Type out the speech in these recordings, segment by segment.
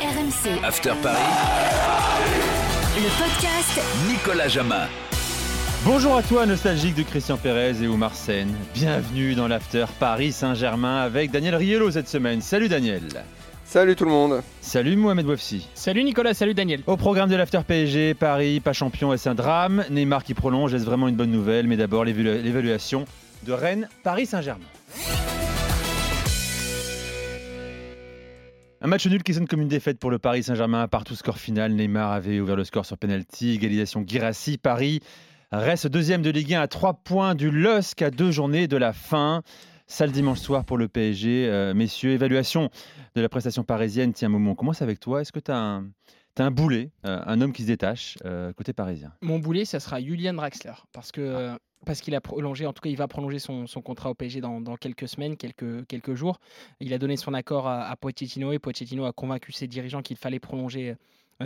RMC, After Paris, le podcast Nicolas Jamin. Bonjour à toi, nostalgique de Christian Pérez et Oumar Sen. Bienvenue dans l'After Paris Saint-Germain avec Daniel Riello cette semaine. Salut Daniel. Salut tout le monde. Salut Mohamed Wafsi. Salut Nicolas, salut Daniel. Au programme de l'After PSG, Paris, pas champion et c'est un drame? Neymar qui prolonge, est-ce vraiment une bonne nouvelle? Mais d'abord l'évalu- l'évaluation de Rennes, Paris Saint-Germain. Un match nul qui sonne comme une défaite pour le Paris Saint-Germain. Partout score final, Neymar avait ouvert le score sur penalty, égalisation Girassi, Paris reste deuxième de Ligue 1 à 3 points du LOSC à deux journées de la fin. Sale dimanche soir pour le PSG. Euh, messieurs, évaluation de la prestation parisienne. Tiens, Momo, on commence avec toi? Est-ce que tu as un, t'as un boulet, euh, un homme qui se détache euh, côté parisien Mon boulet, ça sera Julian Draxler. Parce que. euh, Parce qu'il a prolongé, en tout cas, il va prolonger son, son contrat au PSG dans, dans quelques semaines, quelques, quelques jours. Il a donné son accord à, à Pochettino et Pochettino a convaincu ses dirigeants qu'il fallait prolonger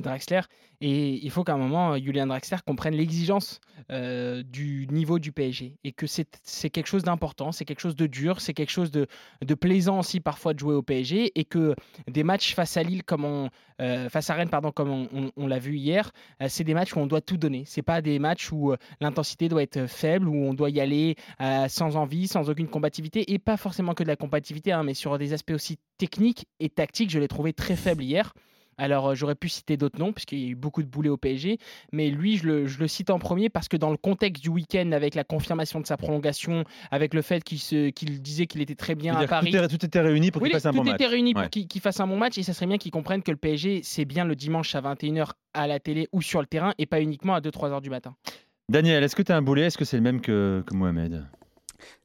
Draxler. Et il faut qu'à un moment, euh, Julian Draxler comprenne l'exigence euh, du niveau du PSG et que c'est quelque chose d'important, c'est quelque chose de dur, c'est quelque chose de, de plaisant aussi parfois de jouer au PSG et que des matchs face à Lille, comme on, euh, face à Rennes, pardon, comme on, l'a vu hier, euh, c'est des matchs où on doit tout donner. C'est pas des matchs où euh, l'intensité doit être faible, où on doit y aller euh, sans envie, sans aucune combativité, et pas forcément que de la combativité, hein, mais sur des aspects aussi techniques et tactiques, je l'ai trouvé très faible hier. Alors euh, j'aurais pu citer d'autres noms, puisqu'il y a eu beaucoup de boulets au PSG, mais lui, je le, je le cite en premier parce que dans le contexte du week-end, avec la confirmation de sa prolongation, avec le fait qu'il se- qu'il disait qu'il était très bien à Paris. tout, est- tout était réuni pour Oui, qu'il fasse un tout bon était match. réuni Ouais. pour qu'il qu'il fasse un bon match et ça serait bien qu'ils comprennent que le PSG, c'est bien le dimanche à 21h à la télé ou sur le terrain et pas uniquement à 2-3 heures du matin. Daniel, est-ce que tu as un boulet? Est-ce que c'est le même que, que Mohamed?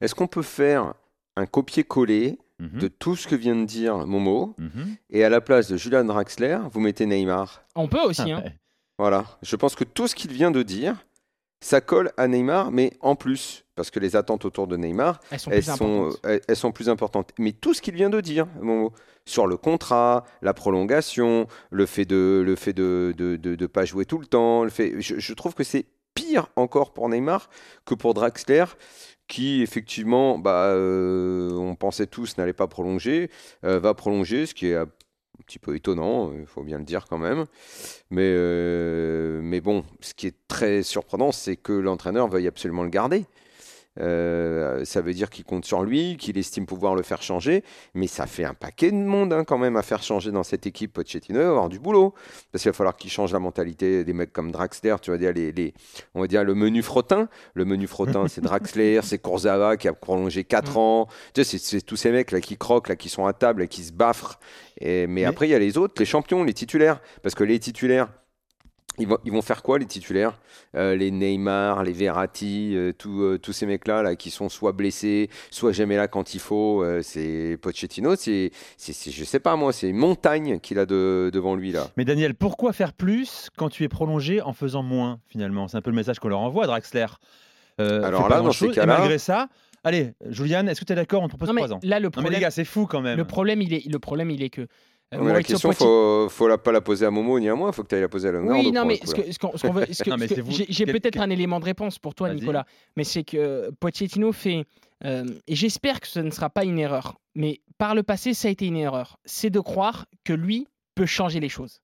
Est-ce qu'on peut faire un copier-coller Mhm, de tout ce que vient de dire Momo mhm. et à la place de Julian Draxler, vous mettez Neymar On peut aussi, hein. Ouais. Voilà. Je pense que tout ce qu'il vient de dire, ça colle à Neymar, mais en plus, parce que les attentes autour de Neymar, elles sont elles plus sont, importantes. elles, elles sont plus importantes. Mais tout ce qu'il vient de dire, Momo, sur le contrat, la prolongation, le fait de le fait de de, de- de pas jouer tout le temps, le fait, je, je trouve que c'est pire encore pour Neymar que pour Draxler, qui effectivement, bah, euh, on pensait tous n'allait pas prolonger, euh, va prolonger, ce qui est un petit peu étonnant, il faut bien le dire quand même. Mais, euh, mais bon, ce qui est très surprenant, c'est que l'entraîneur veuille absolument le garder. Euh, ça veut dire qu'il compte sur lui, qu'il estime pouvoir le faire changer, mais ça fait un paquet de monde hein, quand même à faire changer dans cette équipe. Pochettino, avoir du boulot, parce qu'il va falloir qu'il change la mentalité des mecs comme Draxler, tu vas dire les, les- on va dire le menu frottin, le menu frottin c'est Draxler, c'est Kurzawa qui a prolongé 4 ans, tu sais, c'est- tous ces mecs là qui croquent, là qui sont à table, et qui se baffrent, et, mais, Mais- après il y a les autres, les champions, les titulaires, parce que les titulaires, ils vont, ils vont faire quoi les titulaires? Euh, Les Neymar, les Verratti, euh, tous, euh, tous ces mecs-là là, qui sont soit blessés, soit jamais là quand il faut. euh, c'est Pochettino, c'est, c'est, c'est- je sais pas moi, c'est une montagne qu'il a de- devant lui là. Mais Daniel, pourquoi faire plus quand tu es prolongé en faisant moins finalement? C'est un peu le message qu'on leur envoie, Draxler. Euh, Alors là, dans ces cas-là- malgré ça, allez, Julian, est-ce que tu es d'accord On te propose Non, mais 3 ans? là, le Non mais problème, les gars, c'est fou quand même. le problème, il est, le problème, il est que. Euh, Non, mais la question, faut, faut la, pas la poser à Momo ni à moi, faut que tu ailles la poser à Leonardo. Oui, non, mais j'ai peut-être un élément de réponse pour toi. Nicolas, mais c'est que Pochettino fait, euh, et j'espère que ce ne sera pas une erreur, mais par le passé, ça a été une erreur, c'est de croire que lui peut changer les choses.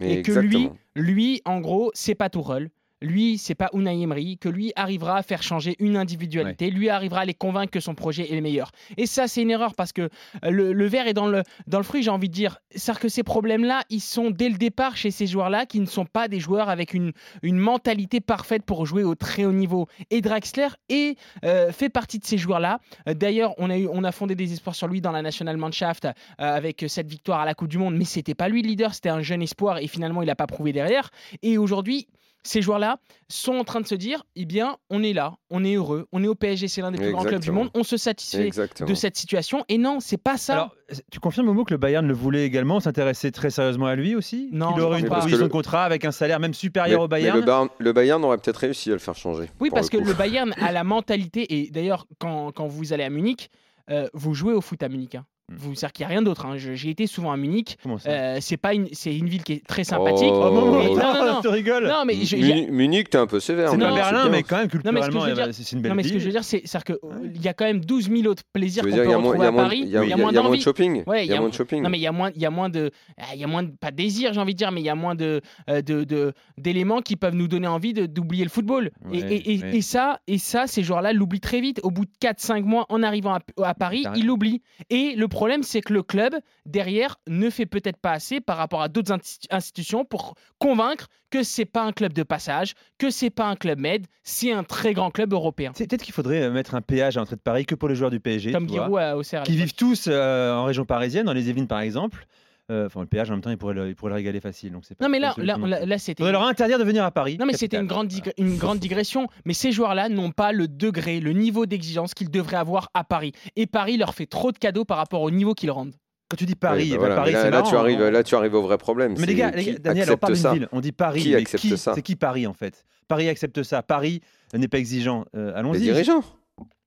Mais et que lui, lui, en gros, c'est pas Tourelle. Lui, c'est pas Unai Emery, que lui arrivera à faire changer une individualité, lui arrivera à les convaincre que son projet est le meilleur. Et ça, c'est une erreur parce que euh, le, le verre est dans le, dans le fruit, j'ai envie de dire. C'est-à-dire que ces problèmes-là, ils sont dès le départ chez ces joueurs-là qui ne sont pas des joueurs avec une, une mentalité parfaite pour jouer au très haut niveau. Et Draxler est, euh, fait partie de ces joueurs-là. Euh, D'ailleurs, on a, eu, on a fondé des espoirs sur lui dans la National Mannschaft euh, avec cette victoire à la Coupe du Monde, mais c'était pas lui le leader, c'était un jeune espoir et finalement, il n'a pas prouvé derrière. Et aujourd'hui, ces joueurs-là sont en train de se dire eh bien, on est là, on est heureux, on est au PSG, c'est l'un des plus grands clubs du monde, on se satisfait Exactement. de cette situation. Et non, c'est pas ça. Alors, tu confirmes Momo que le Bayern le voulait également, s'intéressait très sérieusement à lui aussi? Non, Qu'il je aurait une proposition de contrat avec un salaire même Mais, supérieur au mais Bayern le, Bayern, le Bayern aurait peut-être réussi à le faire changer. oui, parce que le Bayern a la mentalité, et d'ailleurs, quand, quand vous allez à Munich, euh, vous jouez au foot à Munich. hein. Hmm. Vous, c'est-à-dire qu'il n'y a rien d'autre. hein. J'ai été souvent à Munich. Euh, c'est pas une, c'est une ville qui est très sympathique. Oh, Oh, oh, non, non, non. tu rigoles Non, mais je- il y a- Muni- Munich, t'es un peu sévère. C'est Non, pas mais Berlin, mais quand même, Non, mais ce que je culturellement, veux dire- euh, c'est une belle Non, mais ce que je veux ville. dire, c'est c'est-à-dire qu'il Ouais. y a quand même 12 000 autres plaisirs qu'on peut dire, il y a moins- retrouver il y a à moins- Paris. il y a- Il y a il y moins a moins de shopping. Ouais, Il y a moins de shopping. Non, mais il y a moins, il y a moins de, ah, il y a moins de, pas de désir, j'ai envie de dire, mais il y a moins de, euh, de, de- d'éléments qui peuvent nous donner envie de- d'oublier le football. Et- ça, et ça, ces joueurs-là l'oublient très vite. Au bout de 4-5 mois, en arrivant à, Paris, ils l'oublient. Et le problème, c'est que le club derrière ne fait peut-être pas assez par rapport à d'autres insti- institutions pour convaincre que c'est pas un club de passage, que c'est pas un club med, c'est un très grand club européen. C'est peut-être qu'il faudrait euh, mettre un péage à l'entrée de Paris que pour les joueurs du PSG. Comme Giroud à Auxerre. qui vivent tous euh, en région parisienne, dans les Yvelines par exemple. Euh, Enfin, le péage en même temps, il pourrait le, il pourrait le régaler facile. Donc c'est pas Non, mais là, là, là, là, c'était. leur interdire de venir à Paris. Non, mais c'était une grande, digre- une grande digression. Mais ces joueurs-là n'ont pas le degré, le niveau d'exigence qu'ils devraient avoir à Paris. Et Paris leur fait trop de cadeaux par rapport au niveau qu'ils rendent. Quand tu dis Paris, Oui, bah voilà, Paris là, c'est là, tu marrant, arrives, hein. là, tu arrives au vrai problème. Mais les gars, les Daniel, on parle d'une ville. On dit Paris. Qui mais accepte qui, ça? C'est qui Paris en fait? Paris accepte ça. Paris n'est pas exigeant. Euh, Les Allons-y. dirigeants.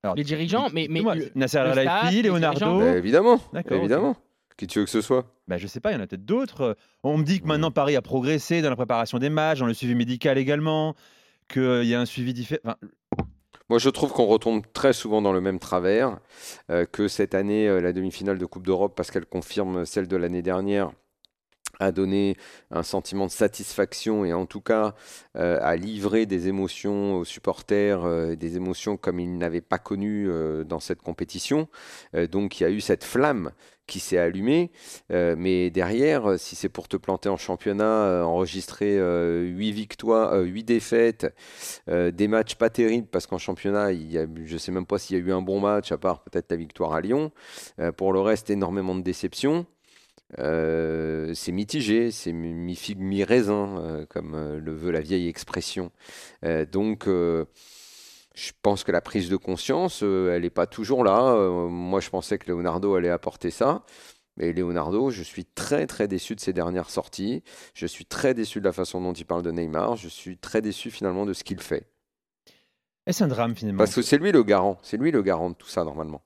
Alors, Les dirigeants, mais. mais Nasser Al-Khelaifi, les Leonardo. Bah, évidemment. Évidemment. Qui tu veux que ce soit Bah, je sais pas, il y en a peut-être d'autres. On me dit que maintenant Paris a progressé dans la préparation des matchs, dans le suivi médical également, qu'il y a un suivi différent. Enfin, Moi, je trouve qu'on retombe très souvent dans le même travers, euh, que cette année, euh, la demi-finale de Coupe d'Europe, parce qu'elle confirme celle de l'année dernière, a donné un sentiment de satisfaction et en tout cas euh, a livré des émotions aux supporters, euh, des émotions comme ils n'avaient pas connues euh, dans cette compétition. Euh, donc il y a eu cette flamme qui s'est allumée, Euh, mais derrière, euh, si c'est pour te planter en championnat, euh, enregistrer 8 victoires, 8 défaites, euh, des matchs pas terribles parce qu'en championnat, je ne sais même pas s'il y a eu un bon match à part peut-être la victoire à Lyon. Euh, pour le reste, énormément de déceptions. Euh, c'est mitigé, c'est mi- mi-figue, mi-raisin, euh, comme euh, le veut la vieille expression. Donc, je pense que la prise de conscience, elle n'est pas toujours là. Moi, je pensais que Leonardo allait apporter ça. Et Leonardo, je suis très très déçu de ses dernières sorties. Je suis très déçu de la façon dont il parle de Neymar. Je suis très déçu finalement de ce qu'il fait. est-ce un drame finalement? Parce que c'est lui le garant. C'est lui le garant de tout ça normalement.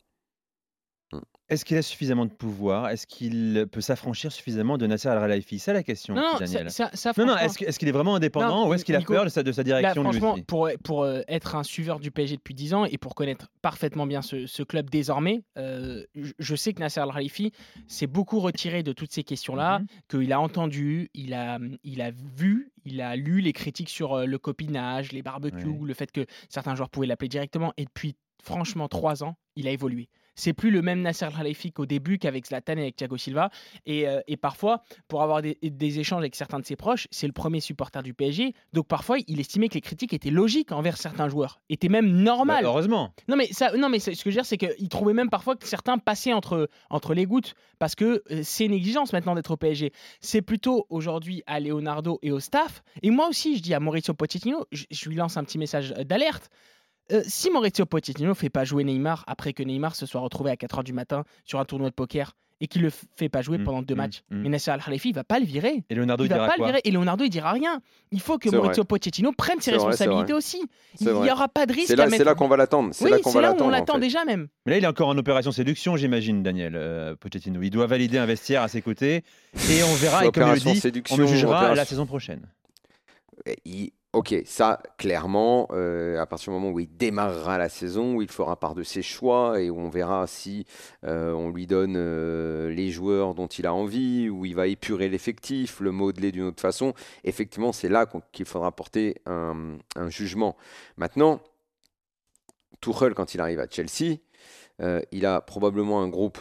Est-ce qu'il a suffisamment de pouvoir? Est-ce qu'il peut s'affranchir suffisamment de Nasser Al-Khelaifi C'est la question, Non, non, Daniel. ça, non, non, est-ce qu'il est vraiment indépendant Non, ou est-ce qu'il a Nico, peur de sa, de sa Là, direction lui franchement, aussi? pour, pour euh, être un suiveur du PSG depuis 10 ans et pour connaître parfaitement bien ce, ce club désormais, euh, je, je sais que Nasser Al-Khalifi s'est beaucoup retiré de toutes ces questions-là, Mhm. qu'il a entendu, il a, il a vu, il a lu les critiques sur euh, le copinage, les barbecues, le fait que certains joueurs pouvaient l'appeler directement. Et depuis, franchement, 3 ans, il a évolué. C'est plus le même Nasser Al-Khalifi qu'au début qu'avec Zlatan et avec Thiago Silva. Et, euh, et parfois, pour avoir des, des échanges avec certains de ses proches, c'est le premier supporter du PSG. Donc parfois, il estimait que les critiques étaient logiques envers certains joueurs, étaient même Bah, normales. Heureusement. Non mais ça, non mais ce que je veux dire, c'est qu'il trouvait même parfois que certains passaient entre entre les gouttes parce que euh, c'est une exigence maintenant d'être au PSG. C'est plutôt aujourd'hui à Leonardo et au staff. Et moi aussi, je dis à Maurizio Pochettino, je, je lui lance un petit message d'alerte. Euh, si Maurizio Pochettino fait pas jouer Neymar après que Neymar se soit retrouvé à 4h du matin sur un tournoi de poker et qu'il le fait pas jouer Mm, pendant deux mm, matchs, mm. mais Nasser Al-Khalifi va pas le virer. Et Leonardo, Il il, va dira pas le virer et Leonardo il dira rien. Il faut que Maurizio Pochettino prenne ses responsabilités vrai. aussi. Il n'y aura pas de risque C'est là, mettre. là qu'on va l'attendre. C'est oui, là qu'on c'est va là où on l'attendre. en l'attend fait. déjà même. Mais là, il est encore en opération séduction, j'imagine, Daniel euh, Pochettino. Il doit valider un vestiaire à ses côtés et on verra. Et comme il dit, on le jugera la saison prochaine. Il- Ok, ça, clairement, euh, à partir du moment où il démarrera la saison, où il fera part de ses choix et où on verra si euh, on lui donne euh, les joueurs dont il a envie, où il va épurer l'effectif, le modeler d'une autre façon, effectivement, c'est là qu'il faudra porter un, jugement. Maintenant, Tuchel, quand il arrive à Chelsea, il a probablement un groupe.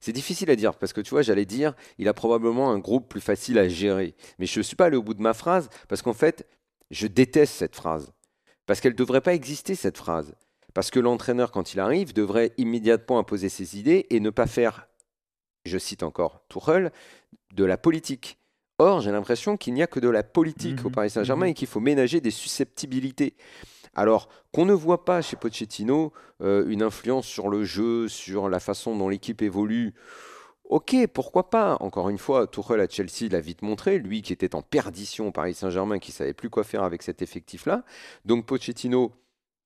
C'est difficile à dire parce que tu vois, j'allais dire, il a probablement un groupe plus facile à gérer. Mais je ne suis pas allé au bout de ma phrase parce qu'en fait, je déteste cette phrase. Parce qu'elle ne devrait pas exister, cette phrase. Parce que l'entraîneur, quand il arrive, devrait immédiatement imposer ses idées et ne pas faire, je cite encore Tuchel, de la politique Or, j'ai l'impression qu'il n'y a que de la politique au Mhm, Paris Saint-Germain mhm. et qu'il faut ménager des susceptibilités. Alors qu'on ne voit pas chez Pochettino euh, une influence sur le jeu, sur la façon dont l'équipe évolue. Ok, pourquoi pas? Encore une fois, Tuchel à Chelsea l'a vite montré, lui qui était en perdition au Paris Saint-Germain, qui savait plus quoi faire avec cet effectif-là. Donc Pochettino,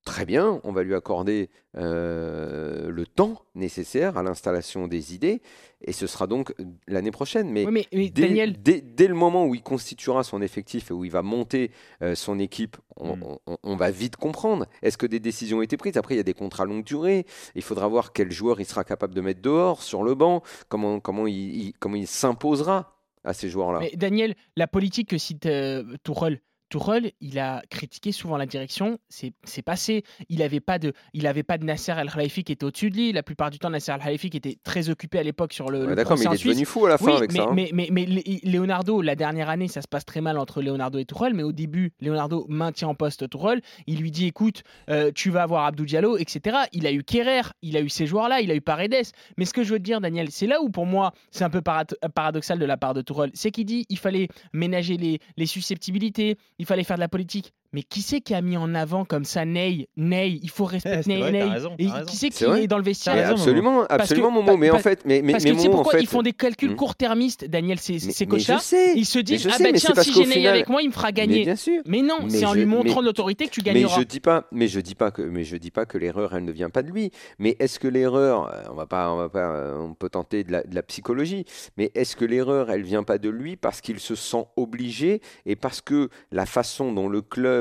très bien, on va lui accorder euh, le temps nécessaire à l'installation des idées, et ce sera donc l'année prochaine. Mais Oui, mais, mais Dès, Daniel, dès- dès le moment où il constituera son effectif et où il va monter euh, son équipe, on, Mm. on- on va vite comprendre. Est-ce que des décisions ont été prises? Après, il y a des contrats longue durée. Il faudra voir quel joueur il sera capable de mettre dehors, sur le banc, comment, comment il, il- comment il s'imposera à ces joueurs-là? Mais Daniel, la politique que cite euh, Tourelle, Tourelle, il a critiqué souvent la direction, c'est passé. Il n'avait pas de, il avait pas de Nasser El Khelaifi qui était au-dessus de lui. La plupart du temps, Nasser El Khelaifi qui était très occupé à l'époque sur le. Ouais, le D'accord, mais il est Suisse. devenu fou à la fin Oui, avec mais, ça. hein. mais, mais, mais Lé- Leonardo, la dernière année, ça se passe très mal entre Leonardo et Tourelle, mais au début, Leonardo maintient en poste Tourelle. Il lui dit écoute, euh, tu vas avoir Abdou Diallo, etc. Il a eu Kerrer, il a eu ces joueurs-là, il a eu Paredes. Mais ce que je veux te dire, Daniel, c'est là où pour moi, c'est un peu paradoxal de la part de Tourelle. C'est qu'il dit il fallait ménager les, les susceptibilité, il fallait faire de la politique. Mais qui c'est qui a mis en avant comme ça Ney? Ney, il faut c'est respecter vrai, Ney. raison, Et qui c'est qui C'est est dans le vestiaire? Mais raison, absolument, absolument, Momo. Mais en fait, mais, mais, Parce mais que tu sais Momo, en pourquoi fait, ils font des calculs Hmm. court-termistes, Daniel, ces, mais- ces mais coachs-là je sais, Ils se disent Ah mais c'est tiens, si j'ai Ney final- avec moi, il me fera mais gagner. bien sûr. Mais non, Mais c'est en lui montrant mais- l'autorité que tu Mais gagneras. je dis pas, mais je dis pas que, mais je dis pas que l'erreur, elle ne vient pas de lui. Mais est-ce que l'erreur, euh, on va pas, on va pas, euh, on peut tenter de la, de la psychologie, mais est-ce que l'erreur, elle vient pas de lui parce qu'il se sent obligé et parce que la façon dont le club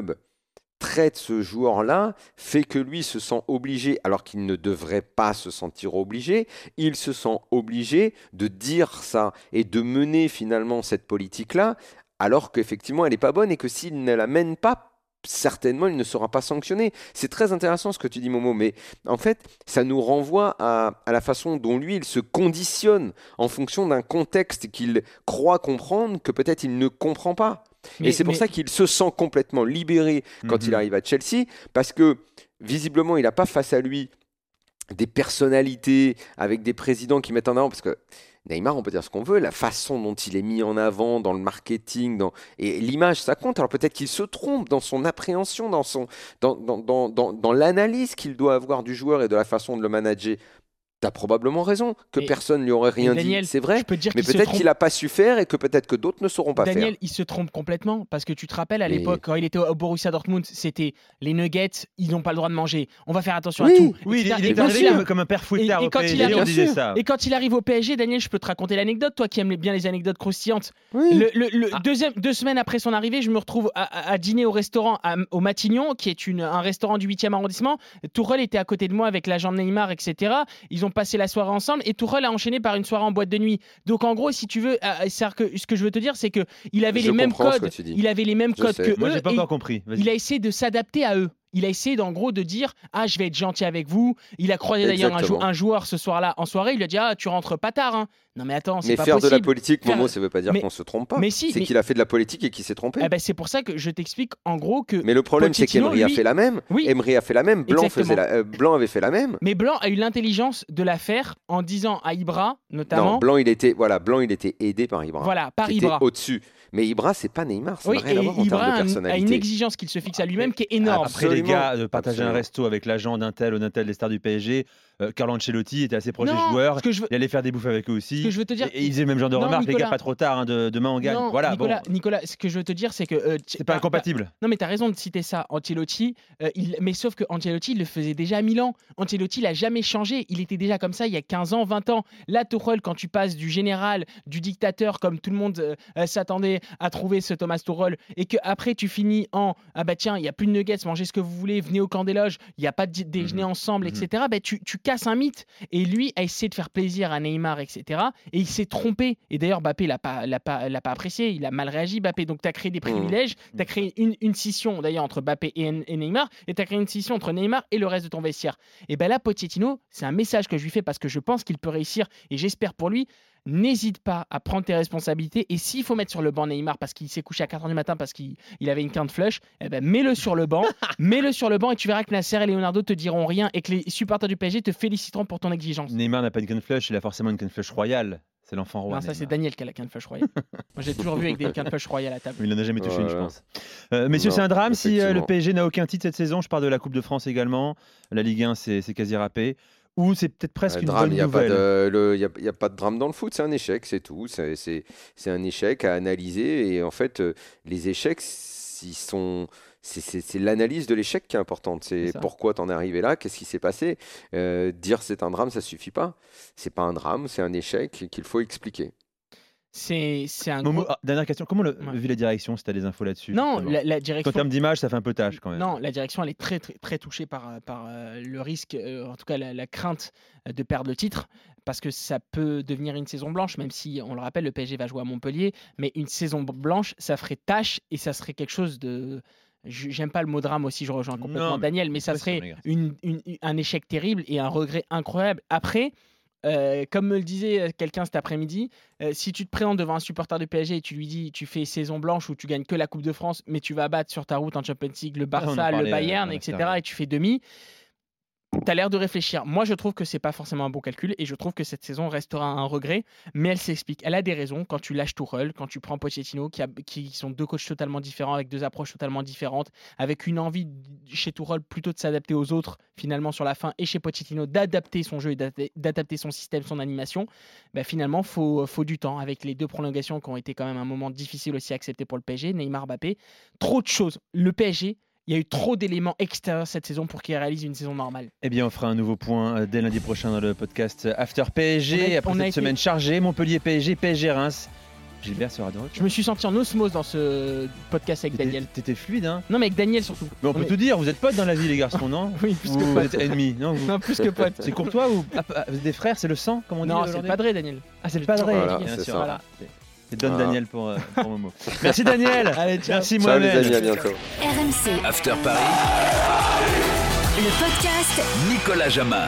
traite ce joueur-là fait que lui se sent obligé, alors qu'il ne devrait pas se sentir obligé, il se sent obligé de dire ça et de mener finalement cette politique-là, alors qu'effectivement elle n'est pas bonne et que s'il ne la mène pas, certainement il ne sera pas sanctionné. C'est très intéressant ce que tu dis Momo, mais en fait ça nous renvoie à, à la façon dont lui il se conditionne en fonction d'un contexte qu'il croit comprendre que peut-être il ne comprend pas. Mais- et c'est pour mais- ça qu'il se sent complètement libéré quand il Mhm. arrive à Chelsea, parce que visiblement, il n'a pas face à lui des personnalités avec des présidents qui mettent en avant, parce que Neymar, on peut dire ce qu'on veut, la façon dont il est mis en avant dans le marketing, dans... et l'image, ça compte. Alors peut-être qu'il se trompe dans son appréhension, dans, son... dans, dans, dans l'analyse qu'il doit avoir du joueur et de la façon de le manager. T'as probablement raison que Mais- personne ne lui aurait rien Daniel, dit. C'est vrai. Je peux te dire Mais peut-être trompe. qu'il n'a pas su faire et que peut-être que d'autres ne sauront pas Daniel, faire. il se trompe complètement parce que tu te rappelles à l'époque quand il était au Borussia Dortmund, c'était les nuggets, ils n'ont pas le droit de manger. On va faire attention Oui, à tout. Oui, il, etc. il Et est arrivé comme, comme un père fouettard et au quand il PSG, arrive- on disait Bien sûr. ça. Et quand il arrive au PSG, Daniel, je peux te raconter l'anecdote, toi qui aimes bien les anecdotes croustillantes. Oui. Le, le- le Ah. deuxième, deux semaines après son arrivée, je me retrouve à, à- à dîner au restaurant à- au Matignon, qui est une, un restaurant du 8e arrondissement. Tourelle était à côté de moi avec l'agent de Neymar, etc. Ils ont passé la soirée ensemble et Tourelle a enchaîné par une soirée en boîte de nuit. Donc en gros, si tu veux, euh, que ce que je veux te dire, c'est que il avait Je les mêmes codes. Il avait les mêmes Je codes sais. que Moi, eux. j'ai pas et encore compris. Il a essayé de s'adapter à eux. Il a essayé d'en gros de dire ah je vais être gentil avec vous. Il a croisé d'ailleurs un, jou- un joueur ce soir-là en soirée. Il lui a dit ah tu rentres pas tard. hein. Non mais attends c'est Mais pas faire possible. de la politique, Faire- Momo, ça veut pas dire Mais- qu'on se trompe pas. mais si, c'est mais- qu'il a fait de la politique et qu'il s'est trompé. Eh ben, c'est pour ça que je t'explique en gros que mais le problème, c'est qu'Emery a fait la même. oui Emery a fait la même. Blanc, faisait la- euh, Blanc avait fait la même. mais Blanc a eu l'intelligence de la faire en disant à Ibra notamment Non, Blanc, il était, voilà, Blanc, il était aidé par Ibra. voilà par qui Ibra. au-dessus. Mais Ibra, c'est pas Neymar. Ça Oui, n'a rien et à voir en Ibra termes de a, un- a une personnalité. exigence qu'il se fixe à lui-même qui est énorme. Après les gars, de partager un resto avec l'agent d'un tel ou d'un tel des stars du PSG, euh, Carlo Ancelotti était assez proche des joueurs. que je veux, Il allait faire des bouffes avec eux aussi. ce que je veux te dire. Et, ils faisaient le même genre de Non, remarques. Les Nicolas. gars, pas trop tard. hein, de- demain, on gagne. Non, voilà, Nicolas, bon. Nicolas, ce que je veux te dire, c'est que euh, C'est pas incompatible. Non, mais tu as raison de citer ça. Ancelotti, euh, il... mais sauf que Ancelotti, il le faisait déjà à Milan. Ancelotti, il n'a jamais changé. Il était déjà comme ça il y a 15 ans, 20 ans. Là, Tuchel, quand tu passes du général, du dictateur, comme tout le monde s'attendait à trouver ce Thomas Tuchel, et que après tu finis en Ah bah tiens, il n'y a plus de nuggets, mangez ce que vous voulez, venez au camp des loges, il n'y a pas de déjeuner Mhm. ensemble, Mhm. etc. Bah, tu, tu un mythe. Et lui a essayé de faire plaisir à Neymar, etc. Et il s'est trompé. Et d'ailleurs, Bappé l'a pas, l'a pas, l'a pas apprécié. Il a mal réagi, Bappé. Donc, tu as créé des privilèges. Tu as créé une, une scission, d'ailleurs, entre Bappé et, et Neymar. Et tu as créé une scission entre Neymar et le reste de ton vestiaire. Et ben là, Pochettino, c'est un message que je lui fais parce que je pense qu'il peut réussir. Et j'espère pour lui. N'hésite pas à prendre tes responsabilités. Et s'il faut mettre sur le banc Neymar parce qu'il s'est couché à 4h du matin parce qu'il il avait une quinte flush, eh ben mets-le sur le banc. mets-le sur le banc et tu verras que Nasser et Leonardo te diront rien et que les supporters du PSG te féliciteront pour ton exigence. Neymar n'a pas une gun flush, il a forcément une gun flush royale. C'est l'enfant roi. Non, ça c'est. Daniel qui a la canne flush royale. Moi j'ai toujours vu avec des cannes flush royales à la table. Il n'en a jamais touché une, je pense. Euh, messieurs, c'est un drame si euh, le. PSG n'a aucun titre cette saison. Je parle de la Coupe de France également. La Ligue 1, c'est c'est quasi râpé. Ou c'est peut-être presque Un une drame, bonne il n'y a, pas nouvelle. il y a, y pas de drame dans le foot, c'est un échec, c'est tout. C'est- un échec à analyser. Et en fait, euh, les échecs, ils sont. C'est l'analyse de l'échec qui est importante. C'est pourquoi tu en es arrivé là, qu'est-ce qui s'est passé? Euh, dire c'est un drame, ça suffit pas. C'est pas un drame, c'est un échec qu'il faut expliquer. C'est c'est un Momo, gros- ah, dernière question. Comment le, Ouais. vu la direction, si tu as des infos là-dessus Non, la, la En direction. termes d'image, ça fait un peu tâche quand même. Non, la direction, elle est très, très, très touchée par, euh, par euh, le risque, euh, en tout cas la, la crainte de perdre le titre, parce que ça peut devenir une saison blanche, même si, on le rappelle, le PSG va jouer à Montpellier, mais une saison blanche, ça ferait tâche et ça serait quelque chose de... J'aime pas le mot drame aussi, je rejoins complètement Non, mais Daniel, mais ça serait gars. une, une- une- un échec terrible et un regret incroyable. Après, euh, comme me le disait euh, quelqu'un cet après-midi, euh, si tu te présentes devant un supporter du PSG et tu lui dis tu fais saison blanche ou tu gagnes que la Coupe de France, mais tu vas battre sur ta route en Champions League le en Barça, le Bayern, etc. et tu fais demi, tu as l'air de réfléchir. Moi, je trouve que c'est pas forcément un bon calcul et je trouve que cette saison restera un regret, mais elle s'explique. Elle a des raisons quand tu lâches Tourelle, quand tu prends Pochettino, qui, sont deux coachs totalement différents, avec deux approches totalement différentes, avec une envie chez Tourelle plutôt de s'adapter aux autres finalement sur la fin et chez Pochettino d'adapter son jeu et d'adapter- d'adapter son système, son animation. Bah, finalement, faut faut du temps avec les deux prolongations qui ont été quand même un moment difficile aussi à accepter pour le PSG. Neymar, Mbappé, trop de choses. Le PSG. Il y a eu trop d'éléments extérieurs cette saison pour qu'il réalise une saison normale. Eh bien, on fera un nouveau point euh, dès lundi prochain dans le podcast After PSG. On a- Après on a cette été- semaine chargée, Montpellier PSG, PSG Reims. Gilbert sera de retour. Je me suis senti en osmose dans ce podcast avec Daniel. T'étais fluide, hein Non, mais avec Daniel surtout. Mais on peut est- tout dire, vous êtes potes dans la vie, les garçons, non Oui, plus Ou que vous pote. êtes ennemis non, vous- Non, plus que pote. C'est Courtois ou ah, ah, vous êtes des frères C'est le sang, comme on dit Non, c'est le padré, Daniel. Ah, c'est le padré, Voilà, bien sûr. ça. Voilà. C'est- C'est Don Voilà. Daniel pour, euh, pour Momo. Merci Daniel. Allez, ciao. Merci Ciao les amis, à bientôt. RMC, After Paris, le podcast Nicolas Jamin.